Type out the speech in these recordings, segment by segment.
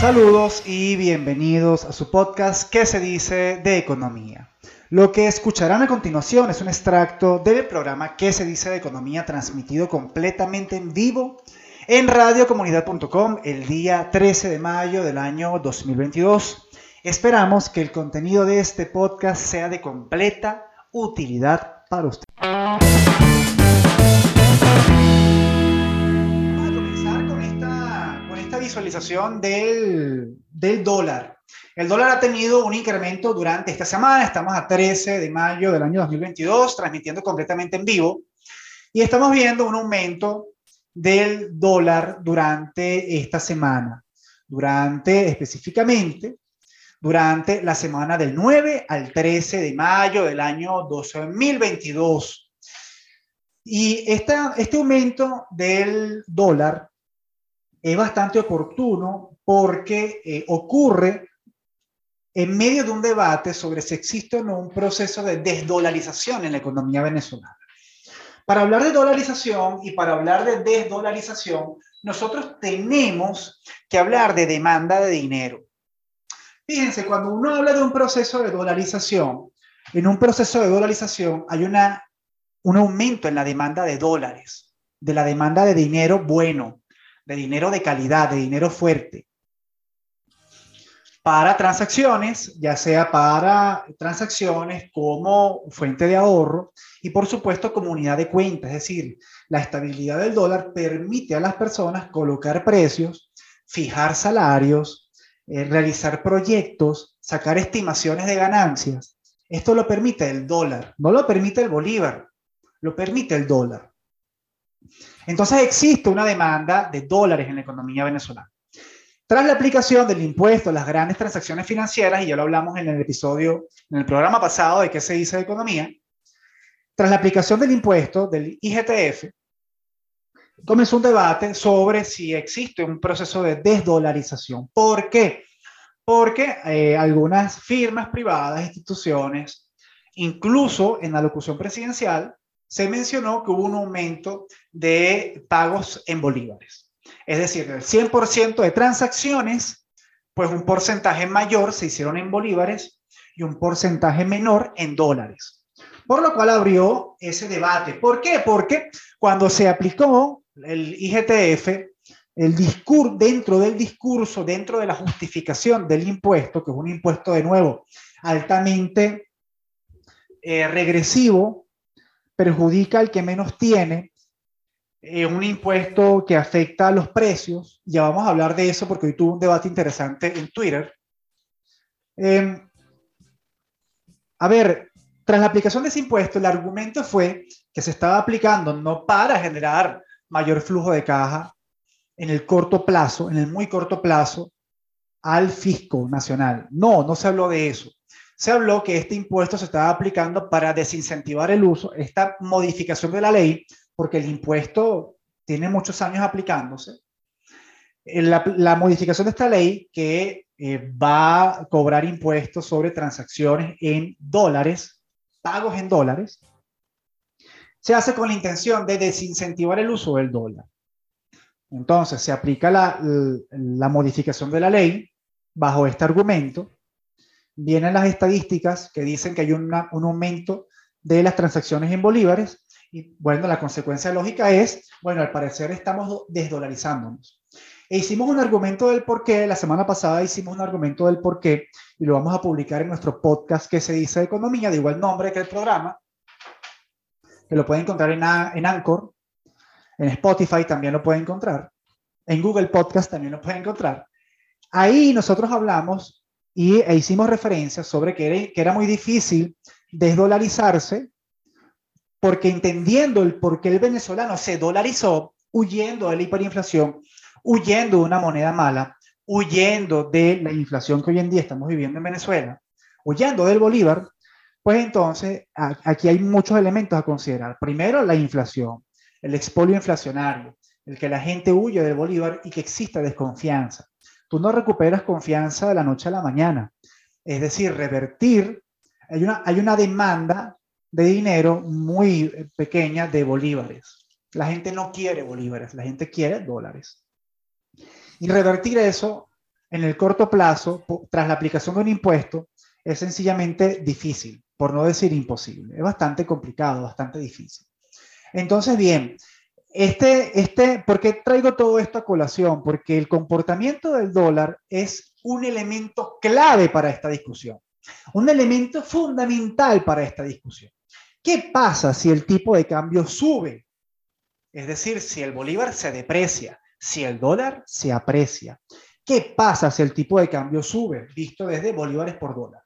Saludos y bienvenidos a su podcast ¿Qué se dice de economía? Lo que escucharán a continuación es un extracto del programa ¿Qué se dice de economía? transmitido completamente en vivo en radiocomunidad.com el día 13 de mayo del año 2022. Esperamos que el contenido de este podcast sea de completa utilidad para usted. Visualización del, del dólar. El dólar ha tenido un incremento durante esta semana. Estamos a 13 de mayo del año 2022, transmitiendo completamente en vivo. Y estamos viendo un aumento del dólar durante esta semana. Durante, específicamente, durante la semana del 9 al 13 de mayo del año 2022. Y esta, este aumento del dólar es bastante oportuno porque eh, ocurre en medio de un debate sobre si existe o no un proceso de desdolarización en la economía venezolana. Para hablar de dolarización y para hablar de desdolarización, nosotros tenemos que hablar de demanda de dinero. Fíjense, cuando uno habla de un proceso de dolarización, en un proceso de dolarización hay una, un aumento en la demanda de dólares, de la demanda de dinero bueno, de dinero de calidad, de dinero fuerte para transacciones, ya sea para transacciones como fuente de ahorro y por supuesto como unidad de cuenta, es decir, la estabilidad del dólar permite a las personas colocar precios, fijar salarios, eh, realizar proyectos, sacar estimaciones de ganancias. Esto lo permite el dólar, no lo permite el bolívar, lo permite el dólar. Entonces existe una demanda de dólares en la economía venezolana. Tras la aplicación del impuesto a las grandes transacciones financieras, y ya lo hablamos en el episodio, en el programa pasado de qué se dice de economía, tras la aplicación del impuesto del IGTF, comenzó un debate sobre si existe un proceso de desdolarización. ¿Por qué? Porque eh, algunas firmas privadas, instituciones, incluso en la locución presidencial, se mencionó que hubo un aumento de pagos en bolívares. Es decir, del 100% de transacciones, pues un porcentaje mayor se hicieron en bolívares y un porcentaje menor en dólares. Por lo cual abrió ese debate. ¿Por qué? Porque cuando se aplicó el IGTF, el dentro del discurso, dentro de la justificación del impuesto, que es un impuesto de nuevo altamente eh, regresivo, perjudica al que menos tiene, eh, un impuesto que afecta a los precios. Ya vamos a hablar de eso porque hoy tuvo un debate interesante en Twitter. Em, a ver, tras la aplicación de ese impuesto, el argumento fue que se estaba aplicando no para generar mayor flujo de caja en el corto plazo, en el muy corto plazo, al fisco nacional. No, no se habló de eso. Se habló que este impuesto se estaba aplicando para desincentivar el uso, esta modificación de la ley porque el impuesto tiene muchos años aplicándose. Eh, la, modificación de esta ley que eh, va a cobrar impuestos sobre transacciones en dólares, pagos en dólares, se hace con la intención de desincentivar el uso del dólar. Entonces, se aplica la, la modificación de la ley bajo este argumento. Vienen las estadísticas que dicen que hay un aumento de las transacciones en bolívares y bueno, la consecuencia lógica es, bueno, al parecer estamos desdolarizándonos. E hicimos un argumento del por qué, la semana pasada hicimos un argumento del por qué, y lo vamos a publicar en nuestro podcast que se dice economía, de igual nombre que el programa, que lo pueden encontrar en, en Anchor, en Spotify también lo pueden encontrar, en Google Podcast también lo pueden encontrar. Ahí nosotros hablamos y, e hicimos referencias sobre que era, que era muy difícil desdolarizarse porque entendiendo el por qué el venezolano se dolarizó, huyendo de la hiperinflación, huyendo de una moneda mala, huyendo de la inflación que hoy en día estamos viviendo en Venezuela, huyendo del Bolívar, pues entonces aquí hay muchos elementos a considerar. Primero, la inflación, el expolio inflacionario, el que la gente huye del Bolívar y que exista desconfianza. Tú no recuperas confianza de la noche a la mañana. Es decir, revertir, hay una, hay una demanda de dinero muy eh, pequeña de bolívares. La gente no quiere bolívares, la gente quiere dólares. Y revertir eso en el corto plazo, tras la aplicación de un impuesto, es sencillamente difícil, por no decir imposible. Es bastante complicado, bastante difícil. Entonces, bien, este, este, ¿por qué traigo todo esto a colación? Porque el comportamiento del dólar es un elemento clave para esta discusión, un elemento fundamental para esta discusión. ¿Qué pasa si el tipo de cambio sube? Es decir, si el bolívar se deprecia, si el dólar se aprecia. ¿Qué pasa si el tipo de cambio sube, visto desde bolívares por dólar?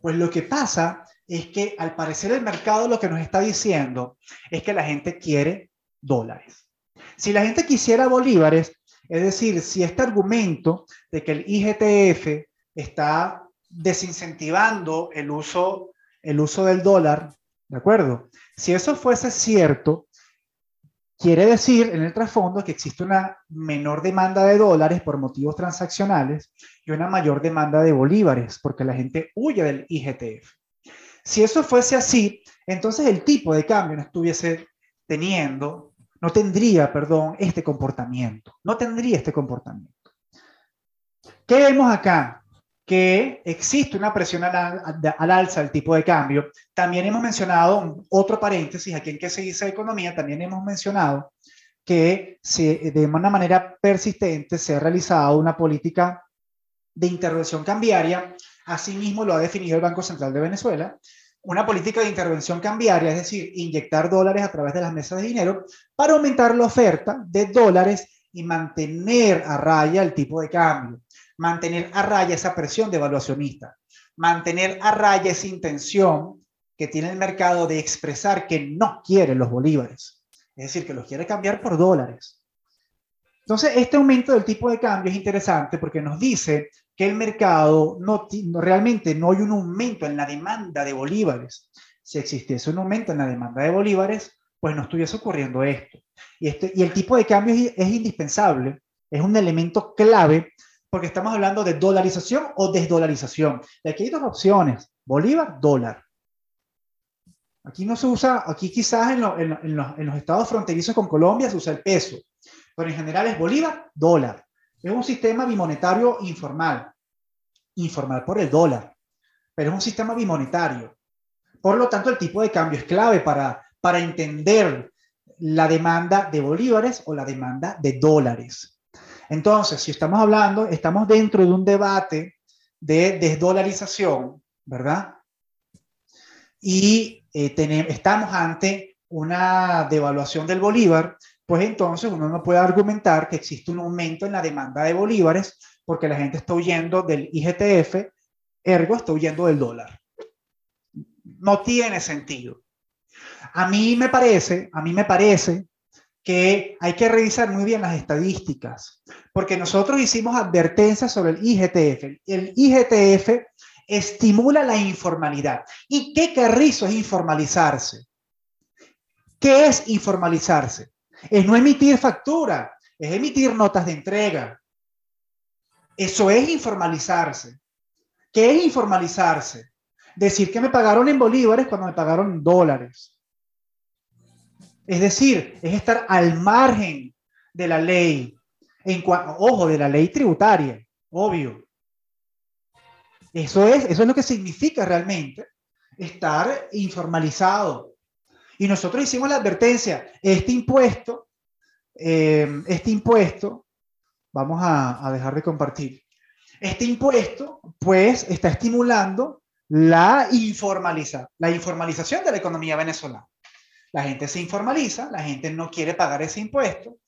Pues lo que pasa es que al parecer el mercado lo que nos está diciendo es que la gente quiere dólares. Si la gente quisiera bolívares, es decir, si este argumento de que el IGTF está desincentivando el uso, el uso del dólar, ¿de acuerdo? Si eso fuese cierto, quiere decir en el trasfondo que existe una menor demanda de dólares por motivos transaccionales y una mayor demanda de bolívares, porque la gente huye del IGTF. Si eso fuese así, entonces el tipo de cambio no estuviese teniendo, no tendría, perdón, este comportamiento. No tendría este comportamiento. ¿Qué vemos acá? Que existe una presión al, alza del tipo de cambio. También hemos mencionado, otro paréntesis, aquí en que se dice economía, también hemos mencionado que de una manera persistente se ha realizado una política de intervención cambiaria Asimismo, lo ha definido el Banco Central de Venezuela, una política de intervención cambiaria, es decir, inyectar dólares a través de las mesas de dinero para aumentar la oferta de dólares y mantener a raya el tipo de cambio, mantener a raya esa presión devaluacionista, mantener a raya esa intención que tiene el mercado de expresar que no quiere los bolívares, es decir, que los quiere cambiar por dólares. Entonces, este aumento del tipo de cambio es interesante porque nos dice que el mercado no, realmente no hay un aumento en la demanda de bolívares. Si existiese un aumento en la demanda de bolívares, pues no estuviese ocurriendo esto. Y, este, y el tipo de cambio es, indispensable, es un elemento clave porque estamos hablando de dolarización o desdolarización. Y aquí hay dos opciones, bolívar, dólar. Aquí no se usa, aquí quizás en, en, los, en los estados fronterizos con Colombia se usa el peso, pero en general es bolívar, dólar. Es un sistema bimonetario informal, informal por el dólar, pero es un sistema bimonetario. Por lo tanto, el tipo de cambio es clave para, para entender la demanda de bolívares o la demanda de dólares. Entonces, si estamos hablando, estamos dentro de un debate de desdolarización, ¿verdad? Y eh, tenemos, estamos ante una devaluación del bolívar, pues entonces uno no puede argumentar que existe un aumento en la demanda de bolívares porque la gente está huyendo del IGTF, ergo está huyendo del dólar. No tiene sentido. A mí me parece, a mí me parece que hay que revisar muy bien las estadísticas, porque nosotros hicimos advertencias sobre el IGTF. El IGTF estimula la informalidad. ¿Y qué carrizo es informalizarse? ¿Qué es informalizarse? Es no emitir factura, es emitir notas de entrega. Eso es informalizarse. ¿Qué es informalizarse? Decir que me pagaron en bolívares cuando me pagaron en dólares. Es decir, es estar al margen de la ley, en ojo, de la ley tributaria, obvio. Eso es, eso es lo que significa realmente estar informalizado. Y nosotros hicimos la advertencia, este impuesto, eh, este impuesto, vamos a, dejar de compartir, este impuesto pues está estimulando la, informaliza, la informalización de la economía venezolana. La gente se informaliza, la gente no quiere pagar ese impuesto,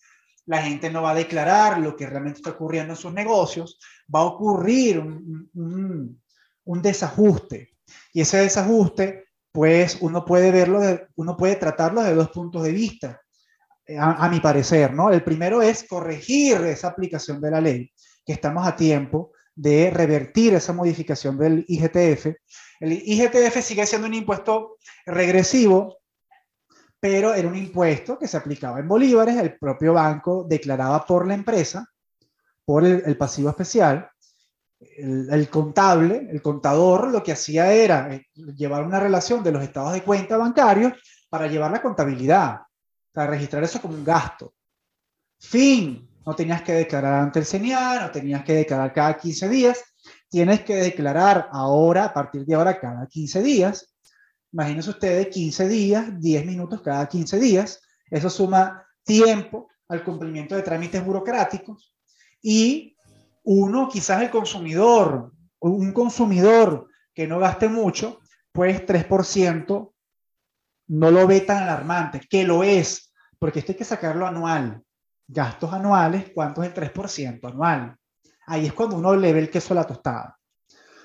la gente no va a declarar lo que realmente está ocurriendo en sus negocios, va a ocurrir un, un desajuste. Y ese desajuste pues uno puede verlo, uno puede tratarlo de dos puntos de vista, eh, a, mi parecer, ¿no? El primero es corregir esa aplicación de la ley, que estamos a tiempo de revertir esa modificación del IGTF. El IGTF sigue siendo un impuesto regresivo, pero era un impuesto que se aplicaba en bolívares, el propio banco declaraba por la empresa, por el pasivo especial, el, contable, el contador, lo que hacía era eh, llevar una relación de los estados de cuenta bancarios para llevar la contabilidad, para registrar eso como un gasto. Fin. No tenías que declarar ante el CENIA, no tenías que declarar cada 15 días, tienes que declarar ahora, a partir de ahora, cada 15 días. Imagínense ustedes 15 días, 10 minutos cada 15 días. Eso suma tiempo al cumplimiento de trámites burocráticos y uno, quizás el consumidor, un consumidor que no gaste mucho, pues 3% no lo ve tan alarmante, que lo es, porque esto hay que sacarlo anual. Gastos anuales, ¿cuánto es el 3% anual? Ahí es cuando uno le ve el queso a la tostada.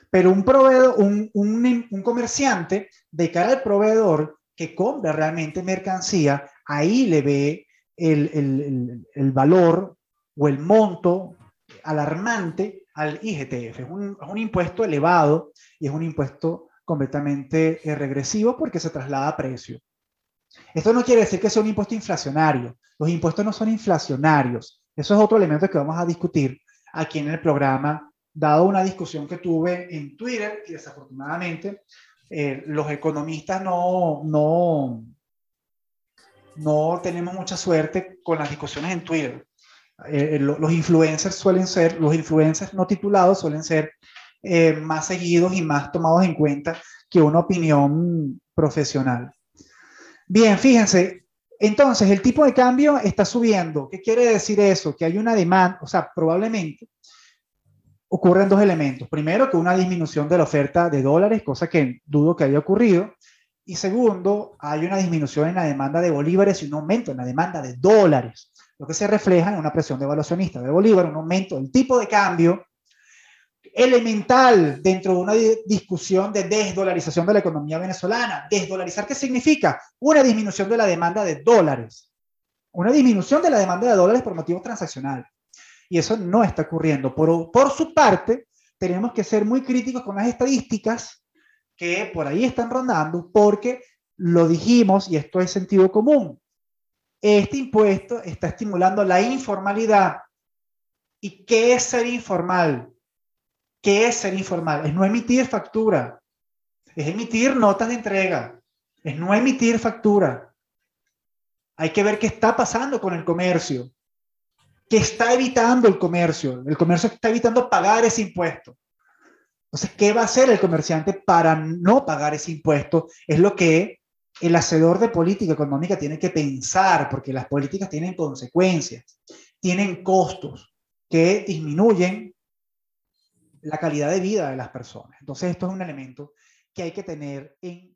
Pero un proveedor, un, un, comerciante, de cara al proveedor que compra realmente mercancía, ahí le ve el, el, el, valor o el monto alarmante al IGTF. Es un, es un, impuesto elevado y es un impuesto completamente eh, regresivo porque se traslada a precio. Esto no quiere decir que sea un impuesto inflacionario. Los impuestos no son inflacionarios. Eso es otro elemento que vamos a discutir aquí en el programa, dado una discusión que tuve en Twitter y desafortunadamente eh, los economistas no, no, no tenemos mucha suerte con las discusiones en Twitter. Eh, los influencers suelen ser, los influencers no titulados suelen ser eh, más seguidos y más tomados en cuenta que una opinión profesional. Bien, fíjense, entonces el tipo de cambio está subiendo. ¿Qué quiere decir eso? Que hay una demanda, o sea, probablemente ocurren dos elementos. Primero, que una disminución de la oferta de dólares, cosa que dudo que haya ocurrido. Y segundo, hay una disminución en la demanda de bolívares y un aumento en la demanda de dólares, lo que se refleja en una presión devaluacionista de bolívar, un aumento del tipo de cambio elemental dentro de una discusión de desdolarización de la economía venezolana. ¿Desdolarizar qué significa? Una disminución de la demanda de dólares. Una disminución de la demanda de dólares por motivos transaccionales. Y eso no está ocurriendo. Por, por su parte, tenemos que ser muy críticos con las estadísticas que por ahí están rondando, porque lo dijimos, y esto es sentido común, este impuesto está estimulando la informalidad. ¿Y qué es ser informal? ¿Qué es ser informal? Es no emitir factura, es emitir notas de entrega, es no emitir factura. Hay que ver qué está pasando con el comercio, qué está evitando el comercio. El comercio está evitando pagar ese impuesto. Entonces, ¿qué va a hacer el comerciante para no pagar ese impuesto? Es lo que el hacedor de política económica tiene que pensar, porque las políticas tienen consecuencias, tienen costos que disminuyen la calidad de vida de las personas. Entonces, esto es un elemento que hay que tener en